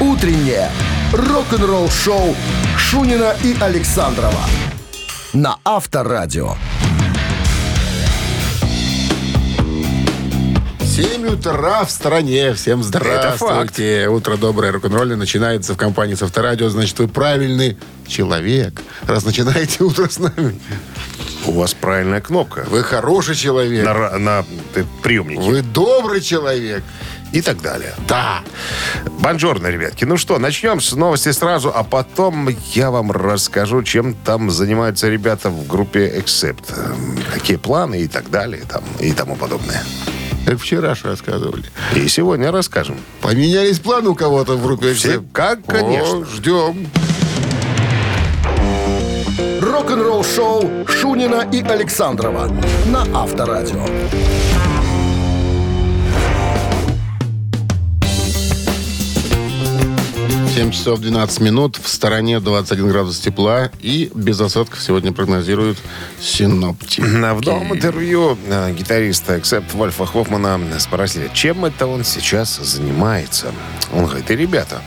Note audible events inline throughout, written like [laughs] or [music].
Утреннее рок-н-ролл-шоу Шунина и Александрова на Авторадио. 7 утра в стране. Всем здравствуйте. Утро доброе, рок-н-ролльное начинается в компании с Авторадио. Значит, вы правильный человек, раз начинаете утро с нами. У вас правильная кнопка. Вы хороший человек. На, на э, приемнике. Вы добрый человек. И так далее. Да. Бонжорно, ребятки. Ну что, начнем с новости сразу, а потом я вам расскажу, чем там занимаются ребята в группе Accept. Эм, Какие планы и так далее, там, и тому подобное. Как вчера ж рассказывали. И сегодня расскажем. Поменялись планы у кого-то в группе. Все, как, О, конечно. ждем. Рок-н-ролл-шоу Шунина и Александрова на Авторадио. 7 часов 12 минут. В стороне 21 градус тепла. И без осадков сегодня прогнозируют синоптики. В новом интервью э, гитариста Accept Вольфа Хоффмана спросили, чем это он сейчас занимается. Он говорит, и ребята,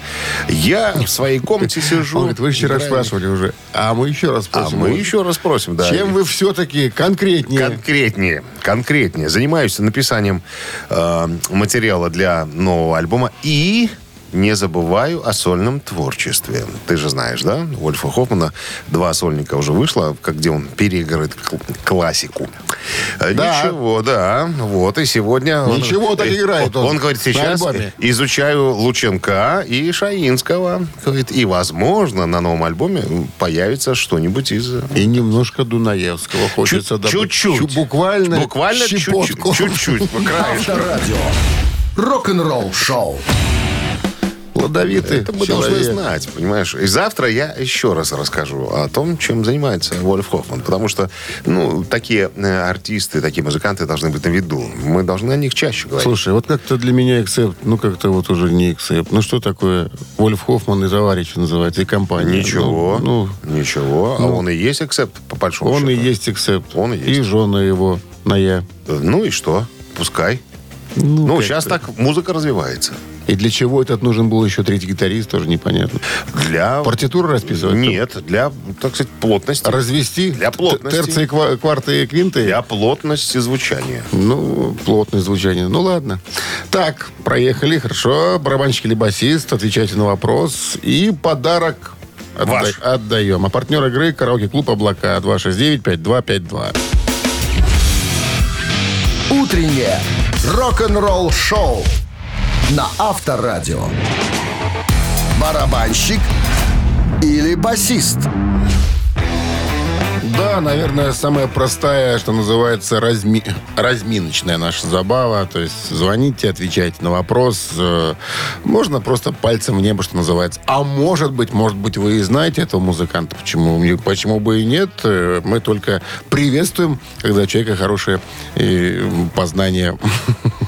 я в своей комнате сижу. Он говорит, вы вчера играю». спрашивали уже. А мы еще раз А спросим. мы Вот еще раз спросим, да. Чем вы все-таки конкретнее? Конкретнее, конкретнее. Занимаюсь написанием э, материала для нового альбома и не забываю о сольном творчестве. Ты же знаешь, да? У Вольфа Хоффмана два сольника уже вышло, как где он переигрывает кл- классику. Э, Да. Ничего, да. Вот, и сегодня... он- Ничего, так э, играет он Он, говорит, сейчас изучаю Лученка и Шаинского. Говорит, и, возможно, на новом альбоме появится что-нибудь из... И немножко Дунаевского хочется добавить. Чуть-чуть. Чу- Буквально, Буквально чуть-чуть. Чуть-чуть. краешку. Авторадио. Рок-н-ролл-шоу. Плодовитый Это мы человек. должны знать, понимаешь? И завтра я еще раз расскажу о том, чем занимается Вольф Хоффман. Потому что, ну, такие э, артисты, такие музыканты должны быть на виду. Мы должны о них чаще говорить. Слушай, вот как-то для меня Эксепт, ну как-то вот уже не Эксепт. Ну что такое? Вольф Хоффман и товарищи называется, и компания. Ничего. Ну, Ничего. а он и есть акцепт, по ну, большому он и счету. есть Эксепт. Он и И есть. жена его на я. Ну и что? Пускай. Ну, Ну, сейчас так музыка развивается. И для чего этот нужен был еще третий гитарист, тоже непонятно. Для... Партитуру расписывать? Нет, для, так сказать, плотности. Развести? Для плотности. Терции, ква- кварты и квинты? Для плотности звучания. Ну, плотное звучание. Ну, ладно. Так, проехали, хорошо. Барабанщик или басист, отвечайте на вопрос. И подарок отда- Ваш. отдаем. А партнер игры караоке-клуб «Облака» 269-5252. Утреннее рок-н-ролл-шоу на Авторадио. Барабанщик или басист? Да, наверное, самая простая, что называется, разми- разминочная наша забава. То есть звоните, отвечайте на вопрос. Э, Можно просто пальцем в небо, что называется. А может быть, может быть, вы и знаете этого музыканта. Почему, почему бы и нет? Э, Мы только приветствуем, когда у человека хорошее э, познание [laughs]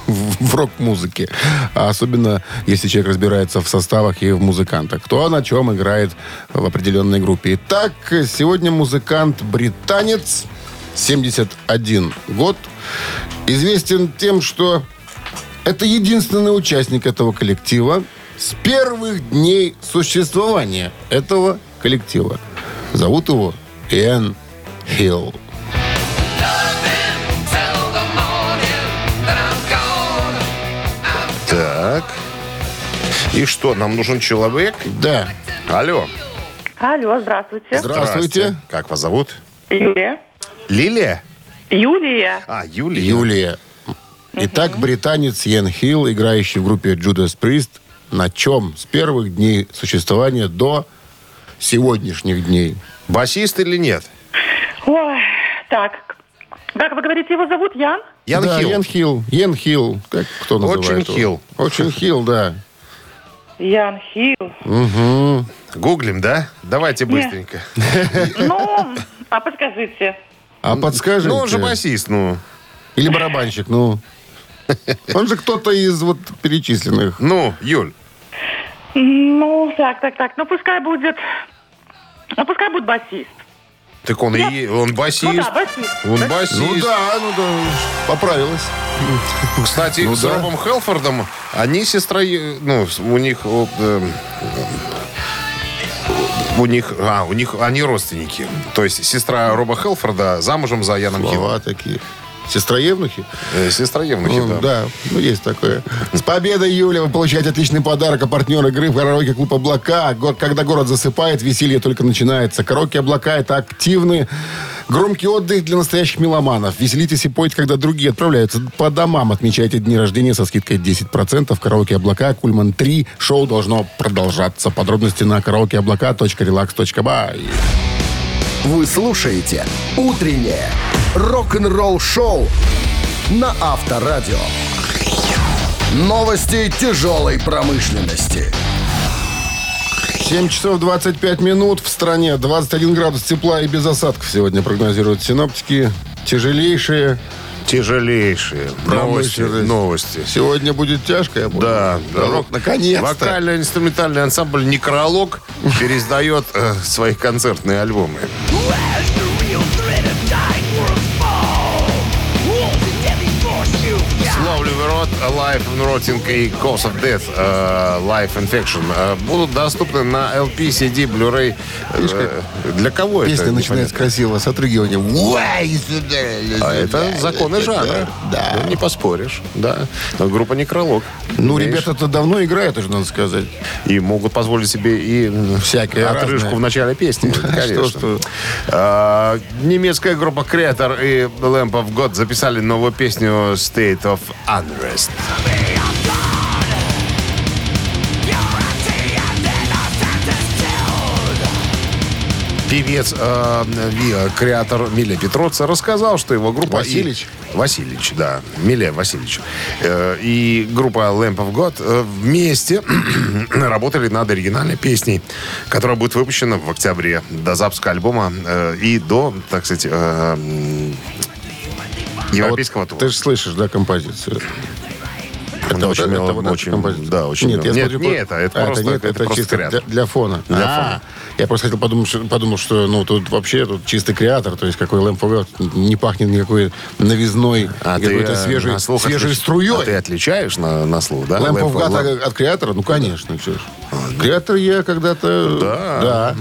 в рок-музыке. А особенно, если человек разбирается в составах и в музыкантах. Кто на чем играет в определенной группе. Итак, сегодня музыкант британец, 71 год. Известен тем, что это единственный участник этого коллектива с первых дней существования этого коллектива. Зовут его Иэн Хилл. И что, нам нужен человек? Да. Алло. Алло, здравствуйте. Здравствуйте. Как вас зовут? Юлия. Лилия? Юлия. А, Юлия. Юлия. Итак, британец Йен Хилл, играющий в группе Judas Priest, на чем с первых дней существования до сегодняшних дней? Басист или нет? Ой, так. Как вы говорите, его зовут Ян? Ян да, Хилл. Йен Хилл. Йен Хилл. Как кто Очень называет его? Хилл. Очень Хилл, да. Ян Хилл. Угу. Гуглим, да? Давайте быстренько. [laughs] Ну, а подскажите. А подскажите? Ну, он же басист, ну. Или барабанщик, ну. [laughs] Он же кто-то из вот перечисленных. Ну, Юль. Ну, так, так, так. Ну, пускай будет... Ну, пускай будет басист. Так он и он басист. Ну да, басист. Он Да. басист. Ну да, ну да, поправилась. Кстати, Ну с да. Робом Хелфордом, они сестра, ну, у них, вот, эм, у них, а, у них, они родственники. То есть сестра Роба Хелфорда замужем за Яном Хиллом. Такие. Сестра Евнухи? Э, Сестра Евнухи, Ну, да. да, ну есть такое. С победой, Юля! Вы получаете отличный подарок от партнера игры в караоке клуб «Облака». Когда город засыпает, веселье только начинается. Караоке «Облака» — это активный, громкий отдых для настоящих меломанов. Веселитесь и пойте, когда другие отправляются по домам. Отмечайте дни рождения со скидкой 10%. Караоке «Облака» Кульман 3. Шоу должно продолжаться. Подробности на karaokeoblaka.relax.by. Вы слушаете «Утреннее рок-н-ролл-шоу» на Авторадио. Новости тяжелой промышленности. 7 часов 25 минут в стране. 21 градус тепла и без осадков сегодня прогнозируют синоптики. Тяжелейшие Тяжелейшие новости. Новости. Сегодня будет тяжко, я понял. Да, да. Рок, наконец-то. Вокально-инструментальный ансамбль «Некролог» [laughs] пересдает э, свои концертные альбомы. Life in Rotting и Cause of Death, э, Life Infection э, будут доступны на LP, CD, Blu-ray. Э, Для кого это? Песня непонятно. красиво, с отрыгиванием. А это законы жанра. Да. Ну, Не поспоришь, да. Но группа «Некролог». Ну, ребята-то давно играют, уже надо сказать. И могут позволить себе и м, Всякое отрыжку разное. в начале песни. [laughs] Конечно. что, что. А, немецкая группа Creator и Lamp of God записали новую песню State of Unrest. Певец, э, креатор Миля Петроца рассказал, что его группа... и- Васильевич? Васильевич, да. Миля Васильевич. Э, и группа Lamp of God э, вместе [clears throat] работали над оригинальной песней, которая будет выпущена в октябре до запуска альбома э, и до, так сказать, э, европейского А вот тура. Ты же слышишь, да, композицию? Это очень мило, вот эта очень- композиция? да, очень Нет, мило. я Нет, смотрю, не это, это а, просто- нет, это это просто чисто креатор. для, для фона. Для А, фона. Я просто хотел подумать, что, подумал, что ну тут вообще тут чистый креатор, то есть какой Lamp of God, не пахнет никакой новизной, А какой-то э, свежей, на слух свежей отлич- струей. А ты отличаешь на, на слух, да? Lamp of Lamp- God Lamp- от, от креатора? Ну, конечно, что ж. Креатор я когда-то... Да. Да.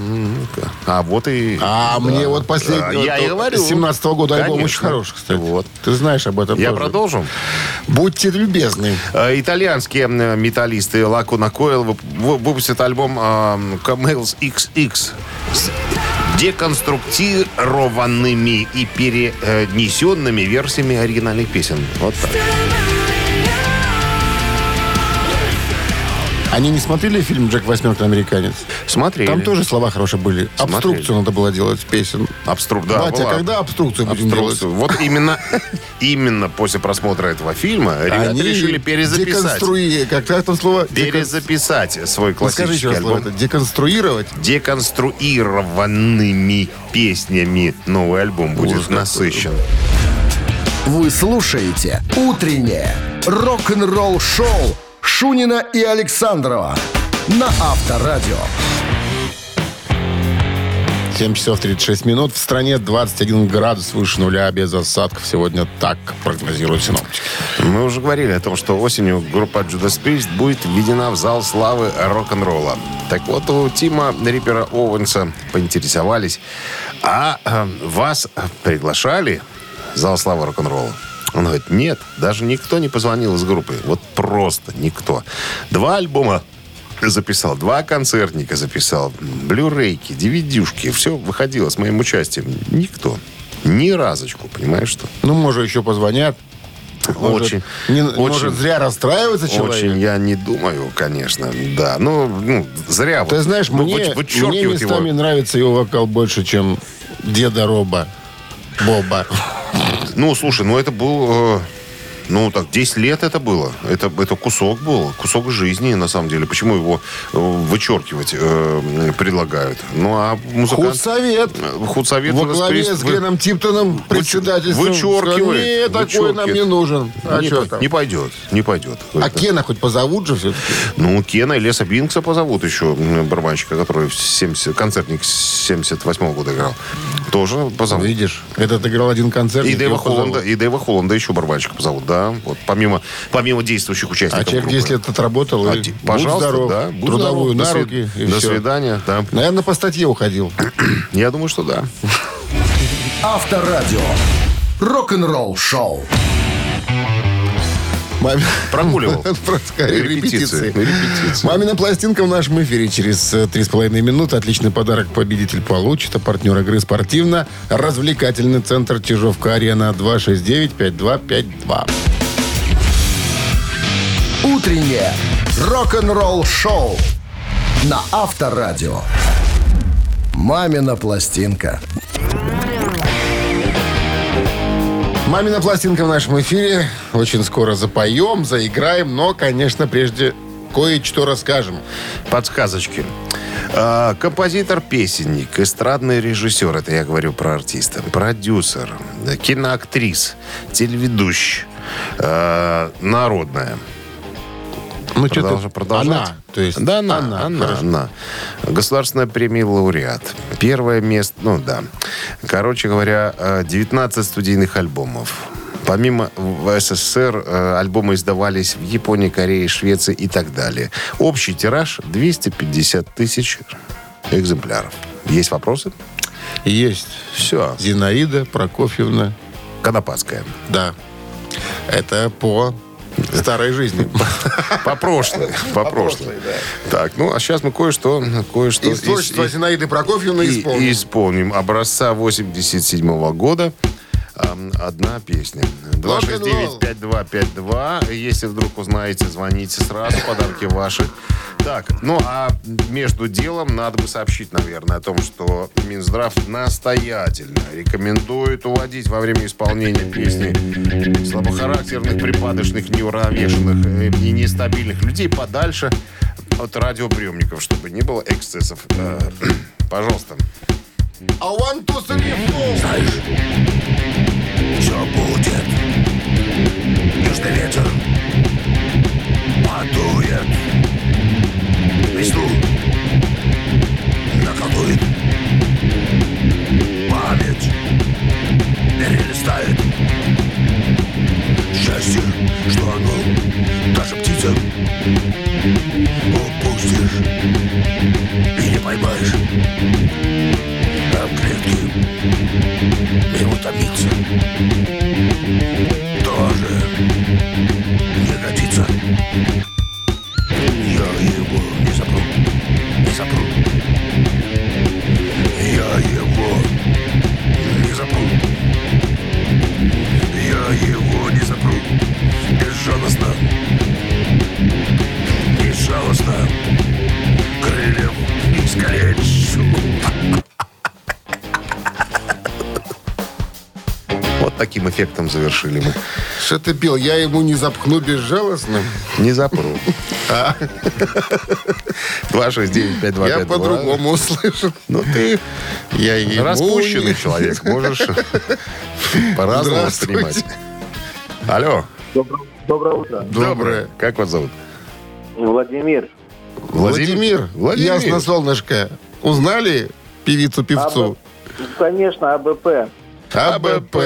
А вот и... А мне вот последний... Я и говорю. С 17 года альбом очень хороший, кстати. Вот. Ты знаешь об этом Я тоже. продолжу. Будьте любезны. Э, Итальянские металлисты вып- вы- выпустят альбом э, Camels XX с деконструктированными и перенесенными версиями оригинальных песен. Вот так. Они не смотрели фильм «Джек Восьмерка. Американец»? Смотрели. Там тоже слова хорошие были. Смотрели. Обструкцию надо было делать песен. Обструк, да, Батя, была. когда обструкцию будем Обструкцию. делать? Вот именно, именно после просмотра этого фильма ребята Они решили перезаписать. Деконструи... Как, там слово? Перезаписать свой Ну, классический слово альбом. это. Деконструировать? Деконструированными песнями новый альбом будет Ужас насыщен. Вы слушаете «Утреннее рок-н-ролл-шоу» Шунина и Александрова на Авторадио. 7 часов 36 минут. В стране 21 градус выше нуля без осадков. Сегодня так прогнозируют синоптики. Мы уже говорили о том, что осенью группа Judas Priest будет введена в зал славы рок-н-ролла. Так вот, у Тима Риппера Оуэнса поинтересовались, а э, вас приглашали в зал славы рок-н-ролла? Он говорит, нет, даже никто не позвонил из группы. Вот просто никто. Два альбома записал, два концертника записал, блюрейки, DVD-шки, все выходило с моим участием. Никто. Ни разочку, понимаешь что? Ну, может, еще позвонят. Может, Очень, не- очень. может, зря расстраивается человек. Очень я не думаю, конечно, да. Ну, ну зря. Ты вот знаешь, мне, мне местами его. нравится его вокал больше, чем деда Роба. Боба. Ну, слушай, ну это был... Ну, так, 10 лет это было. Это, это кусок был, кусок жизни, на самом деле. Почему его э, вычеркивать э, предлагают? Ну, а музыкант... Худсовет. Худсовет... Во главе с Геном Типтоном председательством. вычеркивает. Нет, такой нам не нужен. А не, что там? не пойдет, не пойдет. А Кена хоть позовут же все-таки? Ну, Кена и Леса Бинкса позовут еще барабанщика, который в 70, концертник с 78 года играл. Тоже позовут. Видишь, этот играл один концерт. И Дэйва Холланда, и Дэйва Холланда еще барабанщика позовут, да. Вот помимо, помимо действующих А участников человек группы. 10 лет отработал. А, и ди- будь пожалуйста, здоров, да. будь трудовую здоров. на До свид- руки. и До всё. свидания, да. Наверное, по статье уходил. [clears throat] Я думаю, что да. Авторадио. Рок-н-ролл шоу. Маме- Прогуливал. [laughs] Просто Репетиции. репетиции. Мамина пластинка в нашем эфире через э, три с половиной минуты. Отличный подарок победитель получит. А партнер игры спортивно-развлекательный центр Чижовка-Арена 269-5252. Утреннее рок-н-ролл шоу на Авторадио. Мамина пластинка. Мамина пластинка в нашем эфире. Очень скоро запоем, заиграем, но, конечно, прежде кое-что расскажем. Подсказочки. А, Композитор-песенник, эстрадный режиссер, это я говорю про артиста, продюсер, киноактрис, телеведущий, а, народная. Ну, Продолж- что-то продолжать? Она, то есть Да, она, она, она, хорошо. она. Государственная премия лауреат. Первое место, ну да. Короче говоря, э, 19 студийных альбомов. Помимо в СССР э, альбомы издавались в Японии, Корее, Швеции и так далее. Общий тираж 250 тысяч экземпляров. Есть вопросы? Есть Все. Зинаида Прокофьевна. Конопатская. Да. Это по старой жизни. По прошлой. По прошлой. Так, ну а сейчас мы кое-что... кое-что Из творчества Зинаиды Прокофьевны исполним. исполним. Образца 87 года. Одна песня. 269-5252. Если вдруг узнаете, звоните сразу. Подарки ваши. Так, ну а между делом надо бы сообщить, наверное, о том, что Минздрав настоятельно рекомендует уводить во время исполнения песни слабохарактерных, припадочных, неуравновешенных э, и нестабильных людей подальше от радиоприемников, чтобы не было эксцессов. Э, [clears throat] Пожалуйста. А one, two, three, four. Все будет. Южный ветер Подует. Весну Наколдует Память Перелистает Счастье, что оно Даже птица Упустишь И не поймаешь завершили мы. Что ты пел? Я ему не запхну безжалостно. Не запру. 269-5252. Я по-другому услышал. Ну, ты Я ему распущенный человек. Можешь по-разному воспринимать. Алло. Доброе утро. Доброе. Как вас зовут? Владимир. Владимир. Владимир. Ясно, солнышко. Узнали певицу-певцу? Конечно, АБП. АБП.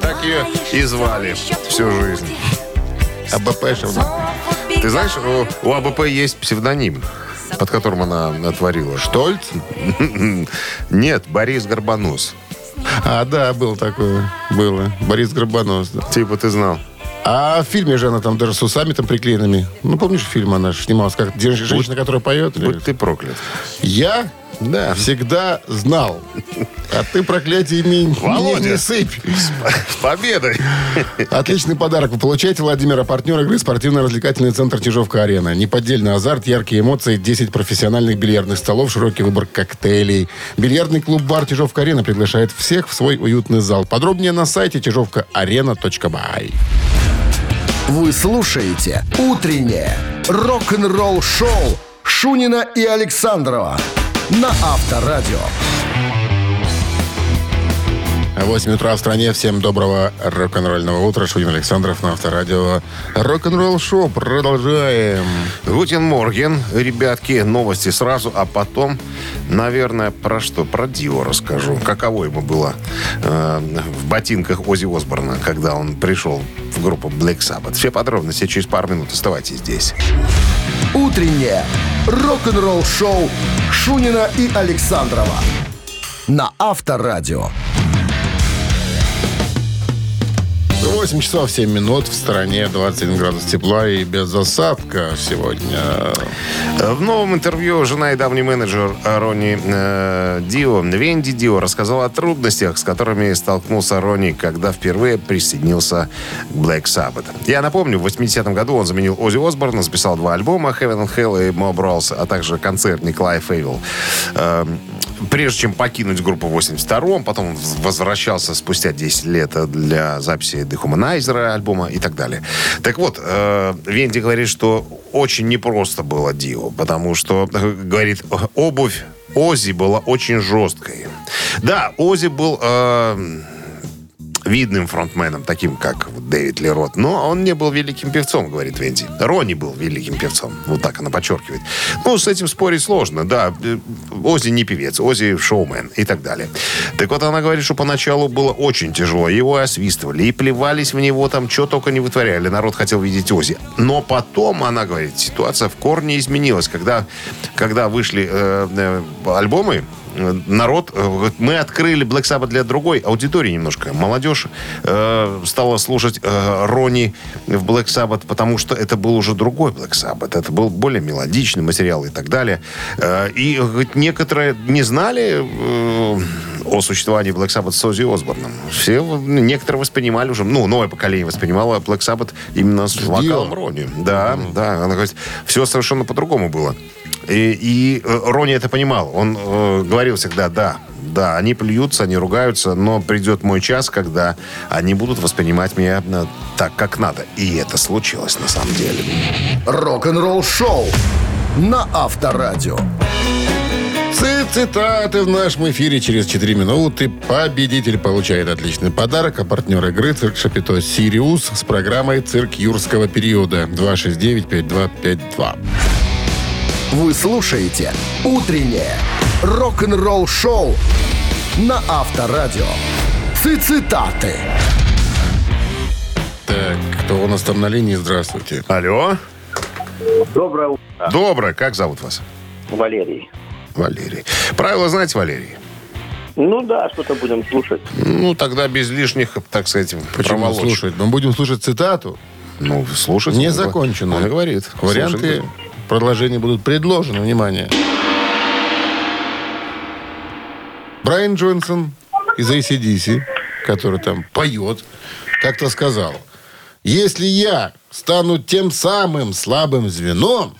Так ее и звали всю жизнь. АБПшевна. Ты знаешь, у, у АБП есть псевдоним, под которым она натворила. Штольц? [laughs] Нет, Борис Горбонос. А, да, был такое. Было. Борис Горбанос. да. Типа ты знал. А в фильме же она там даже с усами там приклеенными. Ну, помнишь, фильм она же снималась, как женщина, которая поет? или- Будь ты проклят. Я Да. всегда знал. А ты проклятие мне не, Володя. не сыпь. С победой! Отличный подарок вы получаете, Владимира, партнер игры спортивно-развлекательный центр Чижовка-Арена. Неподдельный азарт, яркие эмоции, 10 профессиональных бильярдных столов, широкий выбор коктейлей. Бильярдный клуб-бар Чижовка-Арена приглашает всех в свой уютный зал. Подробнее на сайте чижовкаарена.бай. Вы слушаете «Утреннее рок-н-ролл-шоу» Шунина и Александрова на Авторадио. 8 утра в стране. Всем доброго рок-н-ролльного утра. Шунин Александров на Авторадио. Рок-н-ролл шоу. Продолжаем. Guten Morgen, ребятки, новости сразу, а потом, наверное, про что? Про Дио расскажу. Каково ему было э, в ботинках Ози Осборна, когда он пришел в группу Black Sabbath. Все подробности через пару минут. Оставайтесь здесь. Утреннее рок-н-ролл-шоу Шунина и Александрова на Авторадио. 8 часов 7 минут. В стороне 21 градус тепла и без осадка сегодня. В новом интервью жена и давний менеджер Ронни э, Дио, Венди Дио, рассказала о трудностях, с которыми столкнулся Ронни, когда впервые присоединился к Black Sabbath. Я напомню, в 80-м году он заменил Ози Осборна, записал два альбома Heaven and Hell и Mob Rolls, а также концерт Николая Фейвил. Э, прежде чем покинуть группу в 82-м, потом возвращался спустя 10 лет для записи Dehumanizer альбома и так далее. Так вот, э, Венди говорит, что очень непросто было Дио, потому что, э, говорит, обувь Ози была очень жесткой. Да, Ози был... э, видным фронтменом, таким как Дэвид Лерот. Но он не был великим певцом, говорит Венди. Ронни был великим певцом. Вот так она подчеркивает. Ну, с этим спорить сложно. Да, э, Ози не певец, Ози шоумен и так далее. Так вот, она говорит, что поначалу было очень тяжело. Его освистывали и плевались в него там, что только не вытворяли. Народ хотел видеть Ози. Но потом, она говорит, ситуация в корне изменилась. Когда, когда вышли э, э, альбомы народ, э, мы открыли Black Sabbath для другой аудитории немножко. Молодежь э, стала слушать э, Ронни в Black Sabbath, потому что это был уже другой Black Sabbath. Это был более мелодичный материал и так далее. Э, и некоторые не знали э, о существовании Black Sabbath с Ози Осборном. Все, некоторые воспринимали уже, ну, новое поколение воспринимало Black Sabbath именно с вокалом Ронни. Да, mm-hmm. да. Она говорит, все совершенно по-другому было. И, и э, Рони это понимал. Он э, говорил всегда, да, да, они плюются, они ругаются, но придет мой час, когда они будут воспринимать меня э, так, как надо. И это случилось на самом деле. Рок-н-ролл шоу на Авторадио. Цитаты в нашем эфире через 4 минуты. Победитель получает отличный подарок, а партнер игры «Цирк Шапито Сириус» с программой «Цирк юрского периода» 269-5252. Вы слушаете «Утреннее рок-н-ролл-шоу» на Авторадио. Цитаты. Так, кто у нас там на линии? Здравствуйте. Алло. Доброе утро, Доброе. Как зовут вас? Валерий. Валерий. Правила знаете, Валерий? Ну да, что-то будем слушать. Ну, тогда без лишних, так сказать, Почему проволочек. слушать? Мы будем слушать цитату. Ну, слушать. Не Он говорит. Варианты Слушать. Продолжения будут предложены. Внимание. Брайан Джонсон из ACDC, который там поет, как-то сказал, если я стану тем самым слабым звеном,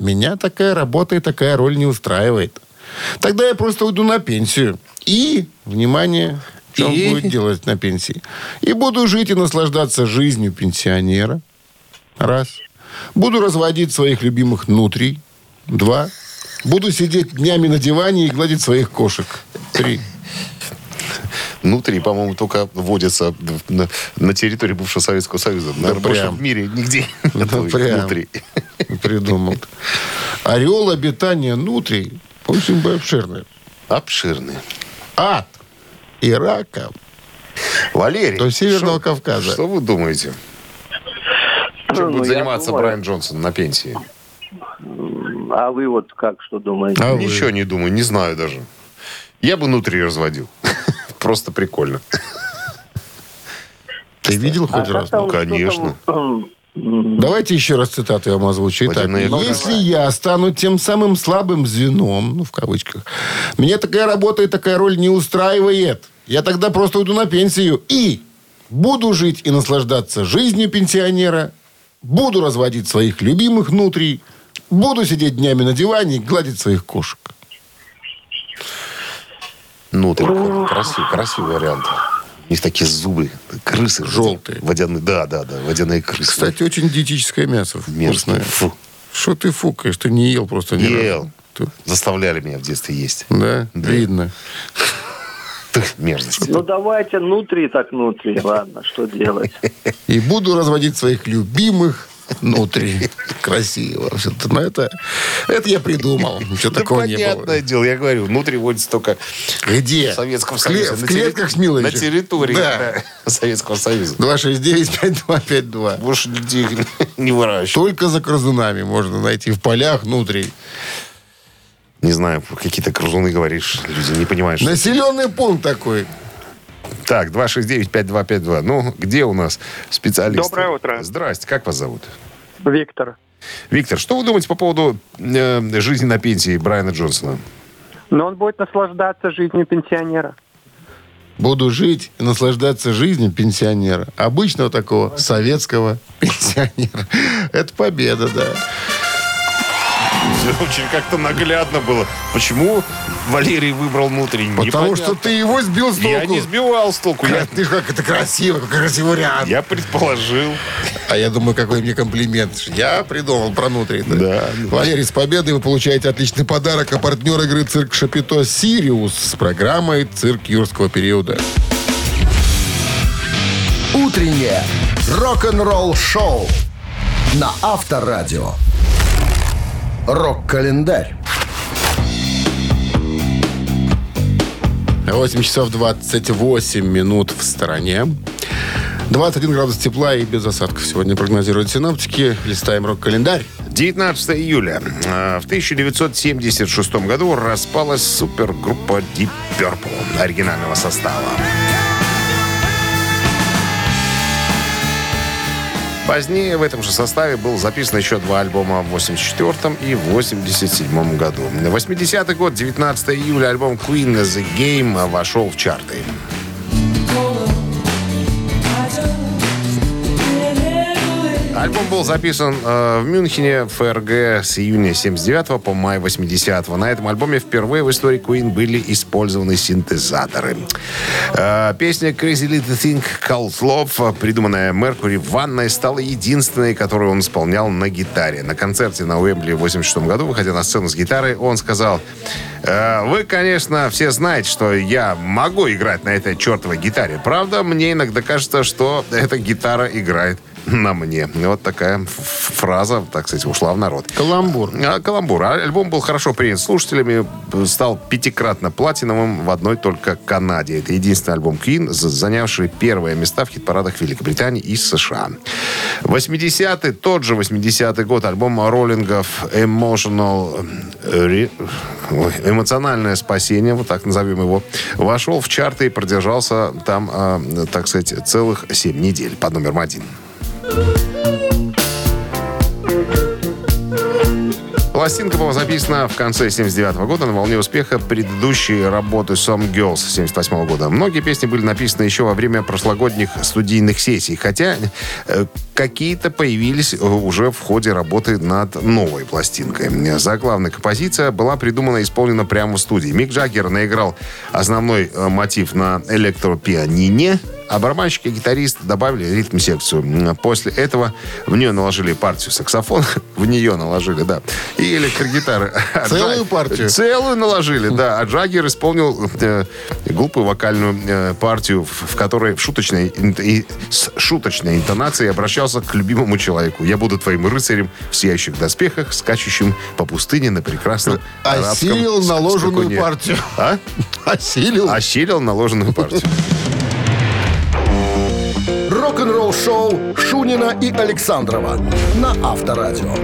меня такая работа и такая роль не устраивает. Тогда я просто уйду на пенсию. И, внимание, что он И? будет делать на пенсии? И буду жить и наслаждаться жизнью пенсионера. Раз. Буду разводить своих любимых нутрий. Два. Буду сидеть днями на диване и гладить своих кошек. Три. Внутри, по-моему, только вводятся на, на территории бывшего Советского Союза. Наверное, больше прям. в мире нигде [laughs] нету прям. внутри. Придумал. Орел обитания нутрий очень бы обширный. Обширный. Ад и рака. Валерий. До Северного что- Кавказа. Что вы думаете? Чем Ну, будет заниматься думаю. Брайан Джонсон на пенсии? А вы вот как, что думаете? А вы? Ничего не думаю, не знаю даже. Я бы внутри разводил. [laughs] Просто прикольно. Ты видел хоть А раз? Ну, конечно. Давайте еще раз цитату я вам озвучу. Итак, если я стану тем самым слабым звеном, ну, в кавычках, меня такая работа и такая роль не устраивает. Я тогда просто уйду на пенсию и буду жить и наслаждаться жизнью пенсионера, буду разводить своих любимых внутри, буду сидеть днями на диване и гладить своих кошек. Ну, ты красивый, красивый вариант. У них такие зубы, крысы. Желтые. Водяные, да, да, да, водяные крысы. Кстати, очень диетическое мясо. Мерзкие. Вкусное. Фу. Что ты фукаешь? Ты не ел просто ни Ел. Ты- Заставляли меня в детстве есть. Да? Видно. Мерзость. Ну, давайте внутри так внутри. Ладно, что делать? И буду разводить своих любимых внутри. Красиво. Но это, это я придумал. Ничего Да такого не понятное было. дело, я говорю, внутри водится только Где? в Советском Союзе. В На клетках с. На территории Да. да, Советского Союза. 269-5252. Больше людей не выращивают. Только за грызунами можно найти в полях внутри. Не знаю, какие-то кружуны говоришь, люди не понимают, что... Населенный пункт такой. Так, 269-5252. Ну, где у нас специалисты? Доброе утро. Здрасте, как вас зовут? Виктор. Виктор, что вы думаете по поводу э, жизни на пенсии Брайана Джонсона? Но он будет наслаждаться жизнью пенсионера. Буду жить и наслаждаться жизнью пенсионера. Обычного такого советского [laughs] пенсионера. Это победа, да. [laughs] Очень как-то наглядно было. Почему Валерий выбрал внутренний? Потому что ты его сбил с толку. Я не сбивал с толку. Я, Как, ты ж как это красиво, как красивый вариант. я предположил. А я думаю, какой мне комплимент. Я придумал про внутренний. Да. Валерий, с победой вы получаете отличный подарок. А партнер игры «Цирк Шапито» «Сириус» с программой «Цирк юрского периода». Утреннее рок-н-ролл-шоу на Авторадио. Рок-календарь. 8 часов 28 минут в стороне. 21 градус тепла и без осадков сегодня прогнозируют синоптики. Листаем рок-календарь. 19 июля. А, В 1976 году распалась супергруппа Deep Purple оригинального состава. Позднее в этом же составе был записан еще два альбома в 84 и 87 году. 80 год, 19 июля, альбом Queen The Game вошел в чарты. Альбом был записан э, в Мюнхене, ФРГ, с июня 79 по май 80 На этом альбоме впервые в истории Queen были использованы синтезаторы. Э, песня Crazy Little Thing Called Love, придуманная Меркури в ванной, стала единственной, которую он исполнял на гитаре. На концерте на Уэмбли в 86 году, выходя на сцену с гитарой, он сказал, «Э, вы, конечно, все знаете, что я могу играть на этой чертовой гитаре. Правда, мне иногда кажется, что эта гитара играет на мне. Вот такая фраза, так сказать, ушла в народ. Каламбур. А, Каламбур. А Альбом был хорошо принят слушателями, стал пятикратно платиновым в одной только Канаде. Это единственный альбом Queen, за- занявший первые места в хит-парадах Великобритании и США. 80-й, тот же 80-й год, альбом роллингов Emotional э, эмоциональное спасение, вот так назовем его, вошел в чарты и продержался там, э, так сказать, целых 7 недель под номером один. Пластинка была записана в конце 79 года на волне успеха предыдущей работы Some Girls 78 года. Многие песни были написаны еще во время прошлогодних студийных сессий, хотя э, какие-то появились уже в ходе работы над новой пластинкой. Заглавная композиция была придумана и исполнена прямо в студии. Мик Джаггер наиграл основной э, мотив на электропианине, а барабанщик и гитарист добавили ритм-секцию. После этого в нее наложили партию саксофона, [laughs] в нее наложили, да, и электрогитары. А Целую партию? Целую наложили, да. А Джаггер исполнил э, глупую вокальную э, партию, в, в которой в шуточной, и с шуточной интонацией обращался к любимому человеку. «Я буду твоим рыцарем в сияющих доспехах, скачущим по пустыне на прекрасном арабском Осилил наложенную скакуне». партию. А? [laughs] Осилил. Осилил наложенную партию. Рок-н-ролл-шоу Шунина и Александрова на Авторадио.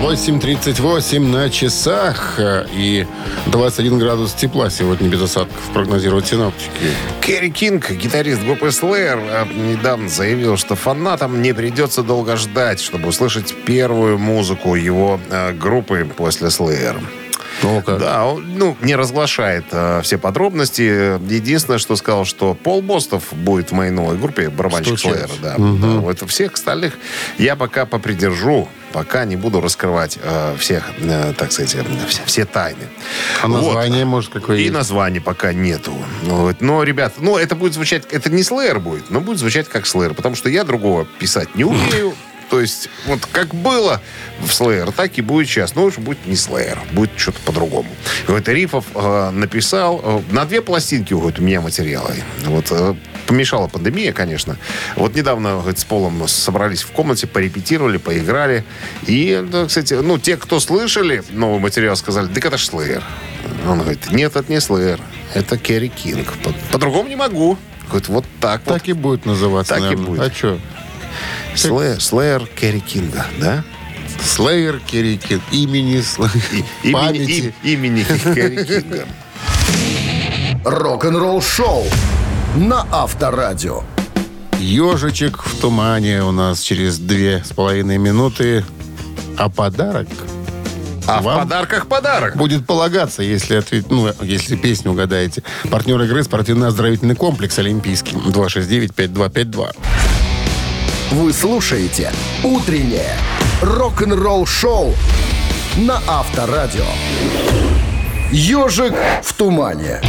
8.38 на часах э, и 21 градус тепла сегодня без осадков прогнозируют синоптики. Керри Кинг, гитарист группы Slayer, э, недавно заявил, что фанатам не придется долго ждать, чтобы услышать первую музыку его э, группы после Slayer. О, как. Да, он, ну, не разглашает э, все подробности. Единственное, что сказал, что Пол Бостов будет в моей новой группе, барабанщик. Слэйра. Да, да. Вот всех остальных я пока попридержу, пока не буду раскрывать э, всех, э, так сказать, э, все, все тайны. А Вот. название, может, какое И есть? названия пока нету. Вот. Но, ребят, ну, это будет звучать... Это не Слэйр будет, но будет звучать как Слэйр, потому что я другого писать не [laughs] умею. То есть, вот как было в Слэйр, так и будет сейчас. Но уже будет не Слэйр, будет что-то по-другому. Вот Рифов э, написал э, на две пластинки вот, у меня материалы. Вот э, помешала пандемия, конечно. Вот недавно говорит, с Полом собрались в комнате, порепетировали, поиграли. И, да, кстати, ну, те, кто слышали новый материал, сказали, так это ж Слэйр. Он говорит, нет, это не Слэйр, это Керри Кинг. По- По-другому не могу. Говорит, вот так, вот. Так и будет называться, Так и наверное. будет. А что? Слэйр Керри Кинга, да? Слеер Кирикин. Имени, Слэ- Имени, памяти. им- имени Керри Кинга. Рок-н-ролл шоу на Авторадио. Ежичек в тумане у нас через две с половиной минуты. А подарок А в Вам? подарках подарок. будет полагаться, если, ответ- ну, если песню угадаете. Партнер игры спортивно-оздоровительный комплекс «Олимпийский». 269-5252. Вы слушаете «Утреннее рок-н-ролл-шоу» на Авторадио. «Ежик в тумане».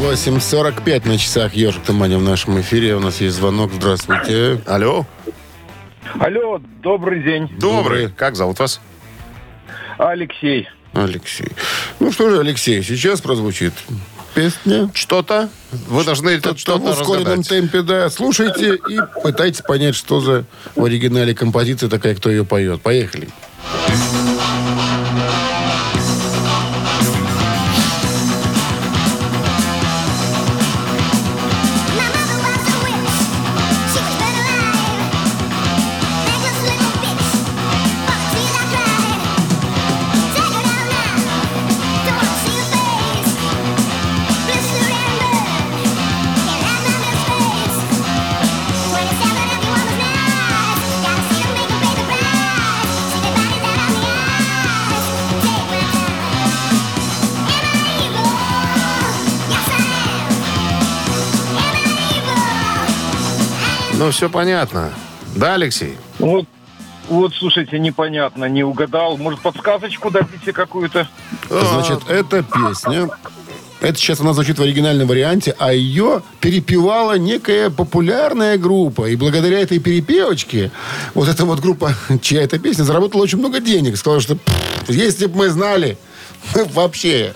8.45 на часах «Ежик в тумане» в нашем эфире. У нас есть звонок. Здравствуйте. Алло. Алло, добрый день, Добрый. Как зовут вас? Алексей. Алексей. Ну что же, Алексей, сейчас прозвучит песня. Что-то? Вы должны это В что-то ускоренном разгадать. темпе, да. Слушайте и пытайтесь понять, что за в оригинале композиция такая, кто ее поет. Поехали. Ну, все понятно. Да, Алексей? Вот, вот, слушайте, непонятно, не угадал. Может, подсказочку дадите какую-то? Значит, эта песня... Это сейчас она звучит в оригинальном варианте, а ее перепевала некая популярная группа. И благодаря этой перепевочке вот эта вот группа, [laughs] чья эта песня, заработала очень много денег. Сказала, что «Пф, если бы мы знали, мы [laughs] вообще...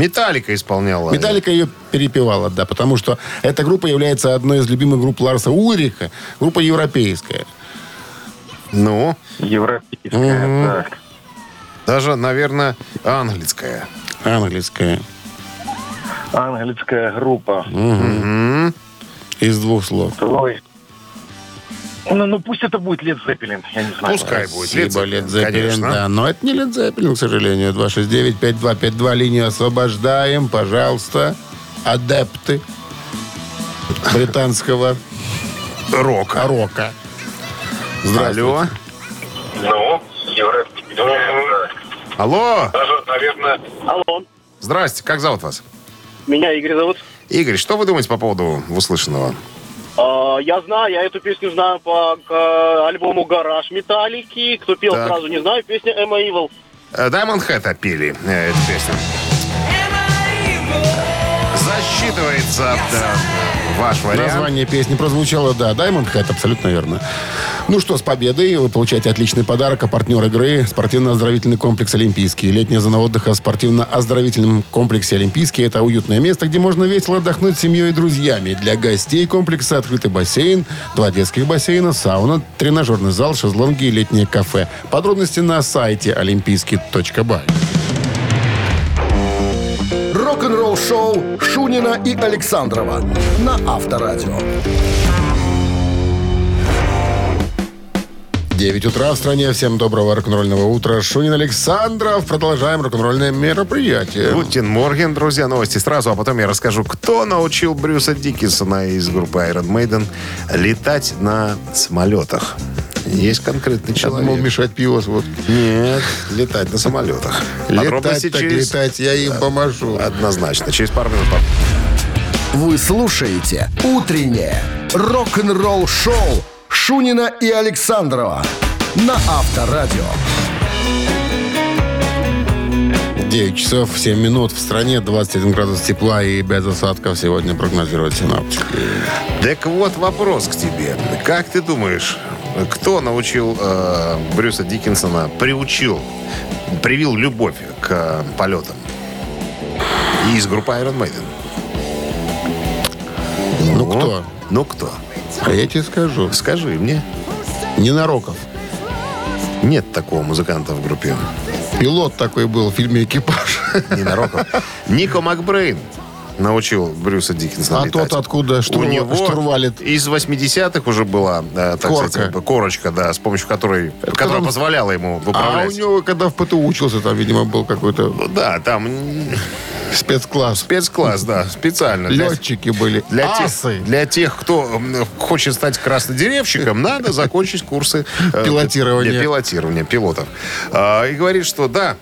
Металлика исполняла. Металлика ее перепевала, да, потому что эта группа является одной из любимых групп Ларса Улрика, группа европейская. Ну, Европейская, так. даже, наверное, английская. Английская. Английская группа. Из двух слов. Ой. Ну, ну, пусть это будет Лед Зеппелин, я не знаю. Пускай будет. Лед Zeppelin, конечно. да. Но это не Led Zeppelin, к сожалению. 269-5252, линию освобождаем. Пожалуйста, адепты британского Рока. рока. Алло. Ну. Алло. Даже, наверное... Алло. Здрасте, как зовут вас? Меня Игорь зовут. Игорь, что вы думаете по поводу услышанного? А, я знаю, я эту песню знаю по к, альбому «Гараж» Металлики. Кто пел, Так. сразу не знаю. Песня «Эмма Evil». Э, Diamond Head пели э, эту песню. Засчитывается да, ваш вариант. Название песни прозвучало, да. Diamond Head, абсолютно верно. Ну что, с победой вы получаете отличный подарок. А партнер игры – спортивно-оздоровительный комплекс «Олимпийский». Летняя зона отдыха в спортивно-оздоровительном комплексе «Олимпийский» – это уютное место, где можно весело отдохнуть с семьей и друзьями. Для гостей комплекса открытый бассейн, два детских бассейна, сауна, тренажерный зал, шезлонги и летнее кафе. Подробности на сайте олимпийский.бай. Рок-н-ролл шоу Шунина и Александрова на Авторадио. 9 утра в стране. Всем доброго рок-н-ролльного утра. Шунин Александров. Продолжаем рок-н-ролльное мероприятие. Гутин Морген, друзья, новости сразу, а потом я расскажу, кто научил Брюса Диккенсона из группы Iron Maiden летать на самолетах. Есть конкретный Я думал, человек. мешать пиво. Вот. Нет, летать на самолетах. Летать так через... летать, я им помашу. Однозначно. Через пару минут. Вы слушаете «Утреннее рок-н-ролл-шоу» Шунина и Александрова на Авторадио. 9 часов 7 минут. В стране 21 градус тепла и без осадков сегодня прогнозируют синаптики. Так вот вопрос к тебе. Как ты думаешь, кто научил э, Брюса Диккенсона, приучил, привил любовь к э, полетам? И из группы Iron Maiden. Ну, кто? Ну кто? А я тебе скажу. Скажи мне. Не Нароков. Нет такого музыканта в группе. Пилот такой был в фильме «Экипаж». Не Нароков. Нико Макбрейн научил Брюса Диккенсона А летать. тот откуда штурва- У него штурвалит? из 80-х уже была, э, так Корка. сказать, корочка, да, с помощью которой, которая Потом- позволяла ему А у выправлять. него, когда в ПТУ учился, там, видимо, был какой-то Да, там спецкласс. спецкласс, да, специально. Для- Летчики были. Для тех, Асы. для тех, кто хочет стать краснодеревщиком, надо закончить курсы э, Пилотирования. для пилотирования пилотов. А, И говорит, что да, это,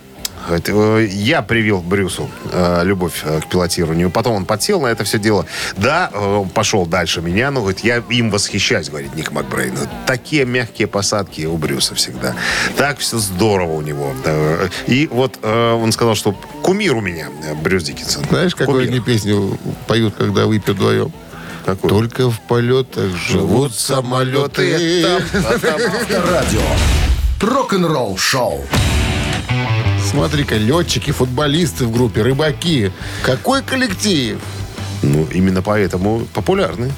я привил Брюсу э, любовь э, к пилотированию. Потом он подсел на это все дело. Да, э, пошел дальше меня, но говорит, я им восхищаюсь, говорит Ник Макбрейн. Такие мягкие посадки у Брюса всегда. Так все здорово у него. Э, И вот э, он сказал, что кумир у меня э, Брюс Диккенсон. Знаешь, какую Кумир. они песню поют, когда выпьют вдвоем? Какой? Только в полетах живут самолеты. Авторадио. Рок-н-ролл-шоу. Смотри-ка, летчики, футболисты в группе, рыбаки. Какой коллектив? Ну, именно поэтому популярны.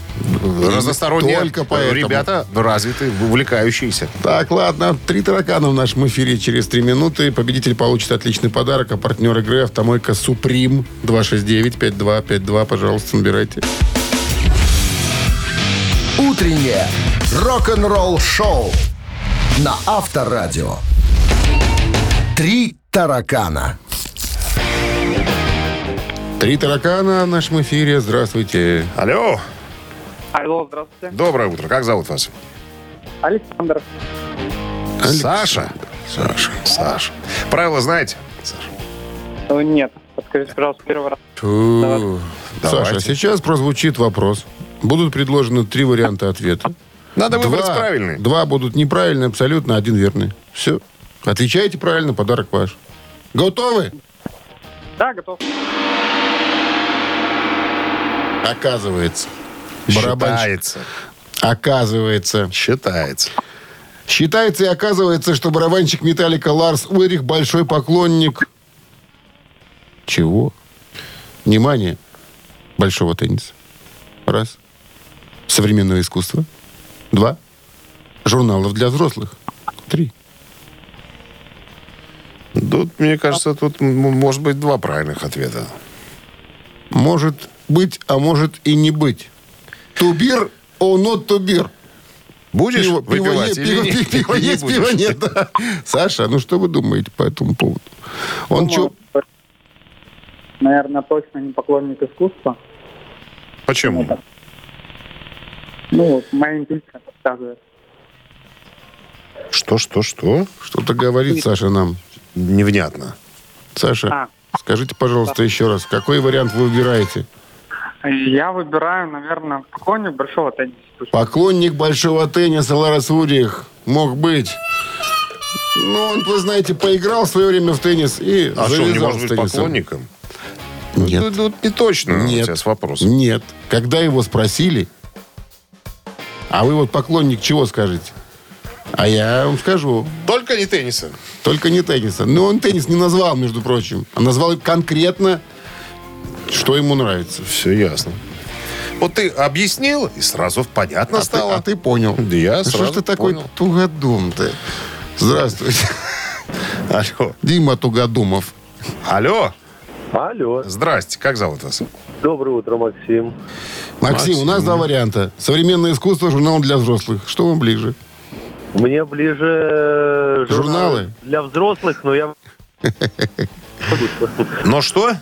Разносторонние только поэтому. ребята развитые, увлекающиеся. Так, ладно, три таракана в нашем эфире через три минуты. Победитель получит отличный подарок, а партнер игры «Автомойка Суприм» 269-5252. Пожалуйста, набирайте. Утреннее рок-н-ролл-шоу на Авторадио. Три таракана. Три таракана в нашем эфире. Здравствуйте. Алло, Алло, здравствуйте. доброе утро. Как зовут вас? Александр. Саша? Саша. Саша. Правила знаете? Саша. Нет, подскажите, пожалуйста, первый раз. Фу. Давайте. Саша, сейчас прозвучит вопрос. Будут предложены три варианта ответа. Надо выбрать Два- правильный. Два будут неправильные, абсолютно, один верный. Все. Отвечаете правильно, подарок ваш. Готовы? Да, готов. Оказывается. Считается. Оказывается. Считается. Считается и оказывается, что барабанщик Металлика Ларс Ульрих большой поклонник... Чего? Внимание. Большого тенниса. Раз. Современного искусства. Два. Журналов для взрослых. Три. Тут, мне кажется, тут может быть два правильных ответа. Может быть, а может и не быть. Тубир, о, not тубир. Будешь Пиво, пиво выпивать есть, или пиво, не- пиво не есть, пиво нет. да. Саша, ну что вы думаете по этому поводу? Он что, Наверное, точно не поклонник искусства. Почему? Ну, моя интуиция подсказывает. Что, что, что? что-то говорит Саша нам? Невнятно. Саша, А. скажите, пожалуйста, еще раз, какой вариант вы выбираете? Я выбираю, наверное, поклонник большого тенниса. Поклонник большого тенниса Ларас Урих мог быть. Ну, он, вы знаете, поиграл в свое время в теннис и А что, он не может с быть поклонником? Нет. Ну, тут не точно Нет. сейчас вопросом. Нет. Когда его спросили, а вы вот поклонник чего скажете? А я вам скажу, Только не тенниса. Только не тенниса. Но он теннис не назвал, между прочим, а назвал конкретно, что ему нравится. Все ясно. Вот ты объяснил, и сразу понятно А ты, стало. а ты понял. Да я Ну, Что ж сразу ты такой понял. тугодум-то? Здравствуйте. [laughs] Алло. Дима Тугодумов. Алло. Алло. Здрасте. Как зовут вас? Доброе утро, Максим. Максим, у нас два варианта. Современное искусство, журнал для взрослых. Что вам ближе? Мне ближе э, Журналы? для взрослых, но я... [laughs] Но что?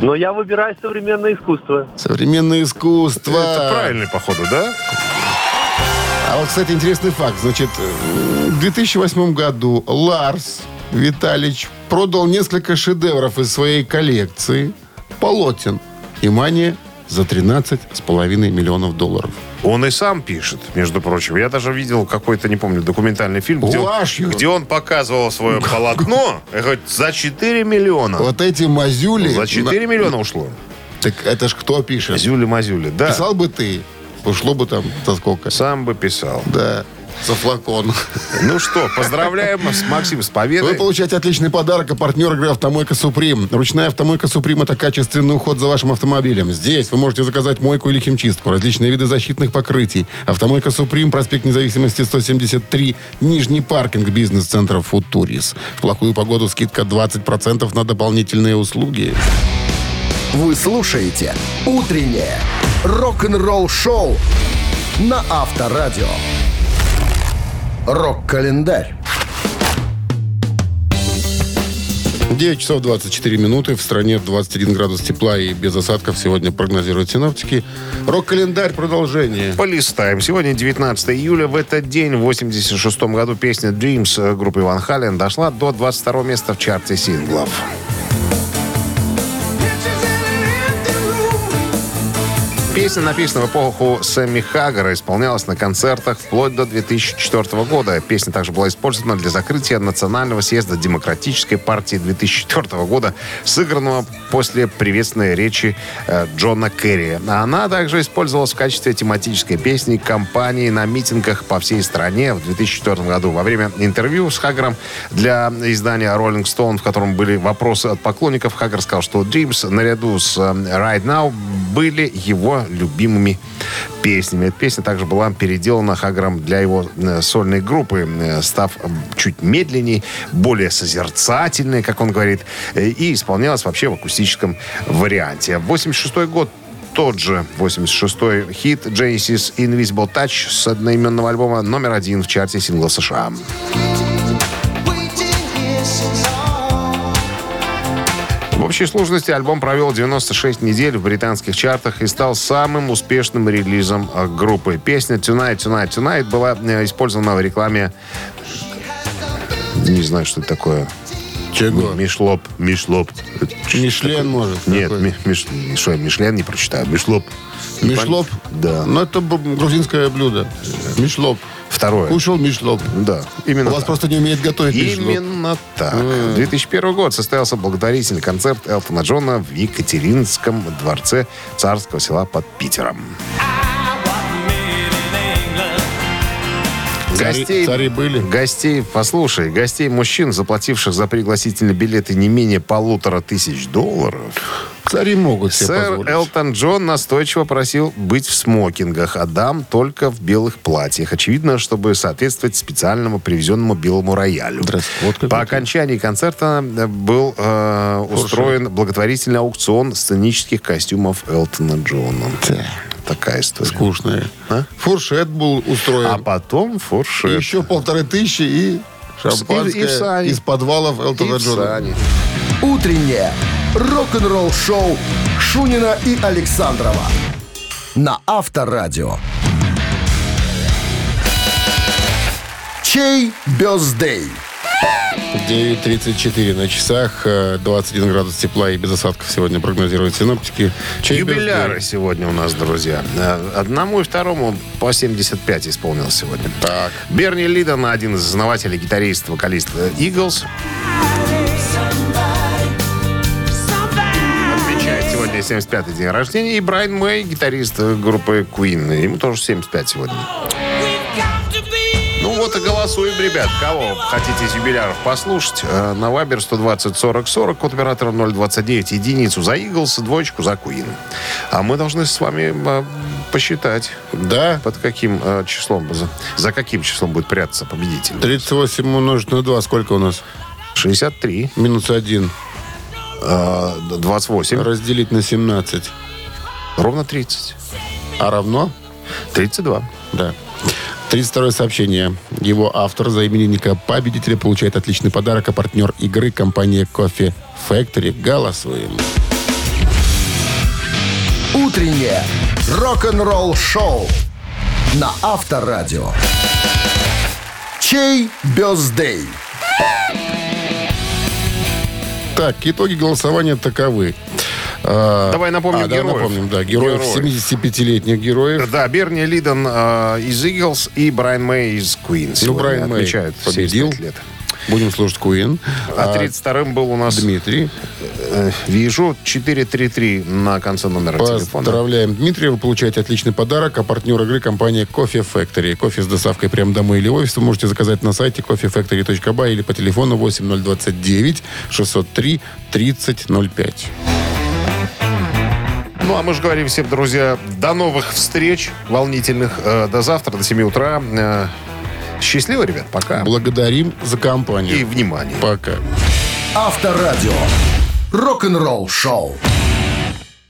Но я выбираю современное искусство. Современное искусство. Это правильный, походу, да? А вот, кстати, интересный факт. Значит, в 2008 году Ларс Виталич продал несколько шедевров из своей коллекции полотен. Внимание, за 13,5 миллионов долларов. Он и сам пишет, между прочим. Я даже видел какой-то, не помню, документальный фильм, где он, где он показывал свое полотно. Говорит, за 4 миллиона. Вот эти мазюли... За 4 на- миллиона ушло. Так это ж кто пишет? Зюли-мазюли. Да, Писал бы ты, ушло бы там за сколько? сам бы писал. Да, за флакон. Ну что, поздравляем с Максим с Вы победой. получаете отличный подарок, а партнер игры «Автомойка Суприм». Ручная «Автомойка Суприм» — это качественный уход за вашим автомобилем. Здесь вы можете заказать мойку или химчистку, различные виды защитных покрытий. «Автомойка Суприм», проспект Независимости, 173, Нижний паркинг бизнес-центра «Футурис». В плохую погоду скидка 20% на дополнительные услуги. Вы слушаете «Утреннее рок-н-ролл-шоу» на Авторадио. Рок-календарь. 9 часов 24 минуты. В стране 21 градус тепла и без осадков сегодня прогнозируют синоптики. Рок-календарь продолжение. Полистаем. Сегодня 19 июля. В этот день, в 86 году, песня Dreams группы Ван Хален дошла до 22 места в чарте синглов. Песня написана в эпоху Сэмми Хаггара, исполнялась на концертах вплоть до 2004 года. Песня также была использована для закрытия Национального съезда Демократической партии 2004 года, сыгранного после приветственной речи э, Джона Керри. А Она также использовалась в качестве тематической песни кампании на митингах по всей стране в 2004 году. Во время интервью с Хаггаром для издания Rolling Stone, в котором были вопросы от поклонников, Хаггар сказал, что Dreams наряду с э, Right Now были его любимыми песнями. Эта песня также была переделана Хаггаром для его э, сольной группы, э, став чуть медленнее, более созерцательной, как он говорит, э, и исполнялась вообще в акустическом варианте. 86 год тот же 86-й хит Genesis Invisible Touch с одноименного альбома номер один в чарте сингла США. Общей сложности альбом провел 96 недель в британских чартах и стал самым успешным релизом э, группы. Песня «Tonight, Tonight, Tonight» была э, использована в рекламе... Не знаю, что это такое. Чего? Мишлоп. Мишлоп. Мишлен, может. Нет, ми- Миш- что, Мишлен не прочитаю. Мишлоп. Мишлоп? Да. Ну, это грузинское блюдо. Мишлоп. Второе. Кушал мишлоп. Да, именно У вас так. просто не умеет готовить мишлоп. Именно так. 2001 год состоялся благотворительный концерт Элтона Джона в Екатеринском дворце царского села под Питером. Цари- цари были? Гостей, послушай, гостей мужчин, заплативших за пригласительные билеты не менее полутора тысяч долларов, Цари могут себе сэр позволить. Элтон Джон настойчиво просил быть в смокингах, а дам только в белых платьях. Очевидно, чтобы соответствовать специальному привезенному белому роялю. По окончании концерта э, был э, устроен благотворительный аукцион сценических костюмов Элтона Джона. Такая история. Скучное. А? Фуршет был устроен. А потом И фуршет. еще полторы тысячи и шампанское И- и в сани. из подвалов И Элтона Джона. Утреннее рок-н-ролл-шоу Шунина и Александрова на Авторадио. Чей бездей? 9.34 на часах, э, 21 градус тепла и без осадков сегодня прогнозируют синоптики. Чей Юбиляры birthday? сегодня у нас, друзья. Э, Одному и второму по 75 исполнилось сегодня. Так. Берни Лидон, один из основателей, гитарист, вокалист э, Eagles. Отмечает сегодня 75-й день рождения. И Брайан Мэй, гитарист э, группы Queen. Ему тоже 75 сегодня. Голосуем, ребят. Кого хотите из юбиляров послушать? Э, На Вайбер 120 40 40, код оператора 029, единицу за Eagles, двоечку за Queen. А мы должны с вами э, посчитать, Да. под каким э, числом, за, за каким числом будет прятаться победитель. 38 умножить на 2. Сколько у нас? 63, Минус 1. э, 28, Разделить на 17. ровно 30. А равно? 32. Да. 32 сообщение. Его автор за именинника победителя получает отличный подарок, а партнер игры компания Кофе Factory. Голосуем. Утреннее рок-н-ролл-шоу на Авторадио. Чей бездей? Так, итоги голосования таковы. А, Давай напомним а, да, героев. напомним, да, героев, Героев. 75-летних героев. Да, Берни Лидон э, из Eagles и Брайан Мэй из Queen. Ну, Брайан Мэй отмечают победил. 75 лет. Будем слушать Куин. А 32-м был у нас, Дмитрий. э, вижу, 433 на конце номера телефона. Поздравляем Дмитрия. Вы получаете отличный подарок. А партнер игры компания Кофе Factory. Кофе с доставкой прямо домой или в офис вы можете заказать на сайте coffeefactory.by или по телефону 8029 603 3005. Ну, а мы же говорим всем, друзья, до новых встреч волнительных. Э, до завтра, до 7 утра. Э, счастливо, ребят, пока. Благодарим за компанию. И внимание. Пока. Авторадио. Рок-н-ролл шоу.